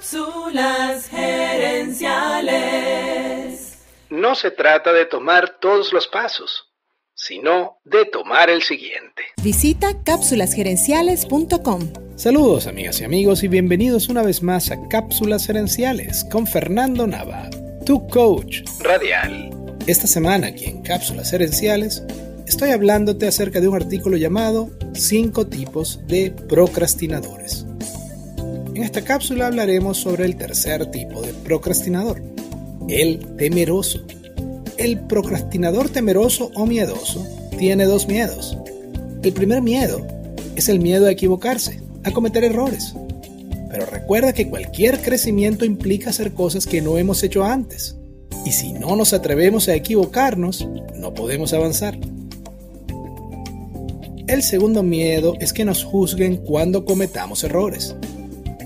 Cápsulas gerenciales. No se trata de tomar todos los pasos, sino de tomar el siguiente. Visita cápsulasgerenciales.com. Saludos amigas y amigos y bienvenidos una vez más a Cápsulas Gerenciales con Fernando Nava, tu coach Radial. Esta semana aquí en Cápsulas Gerenciales estoy hablándote acerca de un artículo llamado 5 tipos de procrastinadores. En esta cápsula hablaremos sobre el tercer tipo de procrastinador, el temeroso. El procrastinador temeroso o miedoso tiene dos miedos. El primer miedo es el miedo a equivocarse, a cometer errores. Pero recuerda que cualquier crecimiento implica hacer cosas que no hemos hecho antes. Y si no nos atrevemos a equivocarnos, no podemos avanzar. El segundo miedo es que nos juzguen cuando cometamos errores.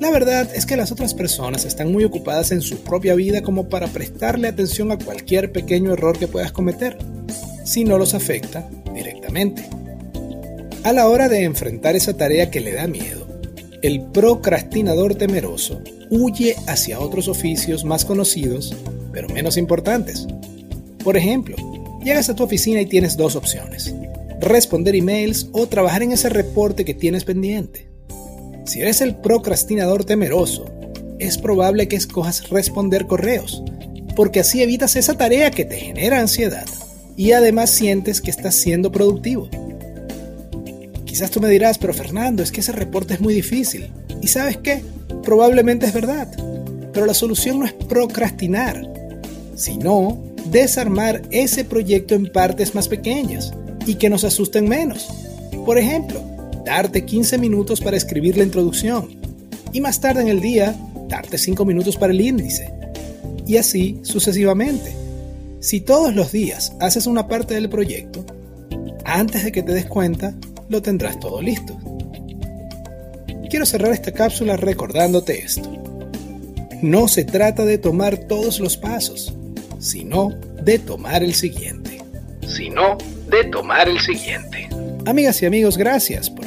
La verdad es que las otras personas están muy ocupadas en su propia vida como para prestarle atención a cualquier pequeño error que puedas cometer, si no los afecta directamente. A la hora de enfrentar esa tarea que le da miedo, el procrastinador temeroso huye hacia otros oficios más conocidos, pero menos importantes. Por ejemplo, llegas a tu oficina y tienes dos opciones, responder emails o trabajar en ese reporte que tienes pendiente. Si eres el procrastinador temeroso, es probable que escojas responder correos, porque así evitas esa tarea que te genera ansiedad y además sientes que estás siendo productivo. Quizás tú me dirás, pero Fernando, es que ese reporte es muy difícil. ¿Y sabes qué? Probablemente es verdad, pero la solución no es procrastinar, sino desarmar ese proyecto en partes más pequeñas y que nos asusten menos. Por ejemplo, darte 15 minutos para escribir la introducción y más tarde en el día darte 5 minutos para el índice. Y así sucesivamente. Si todos los días haces una parte del proyecto, antes de que te des cuenta, lo tendrás todo listo. Quiero cerrar esta cápsula recordándote esto. No se trata de tomar todos los pasos, sino de tomar el siguiente. Sino de tomar el siguiente. Amigas y amigos, gracias por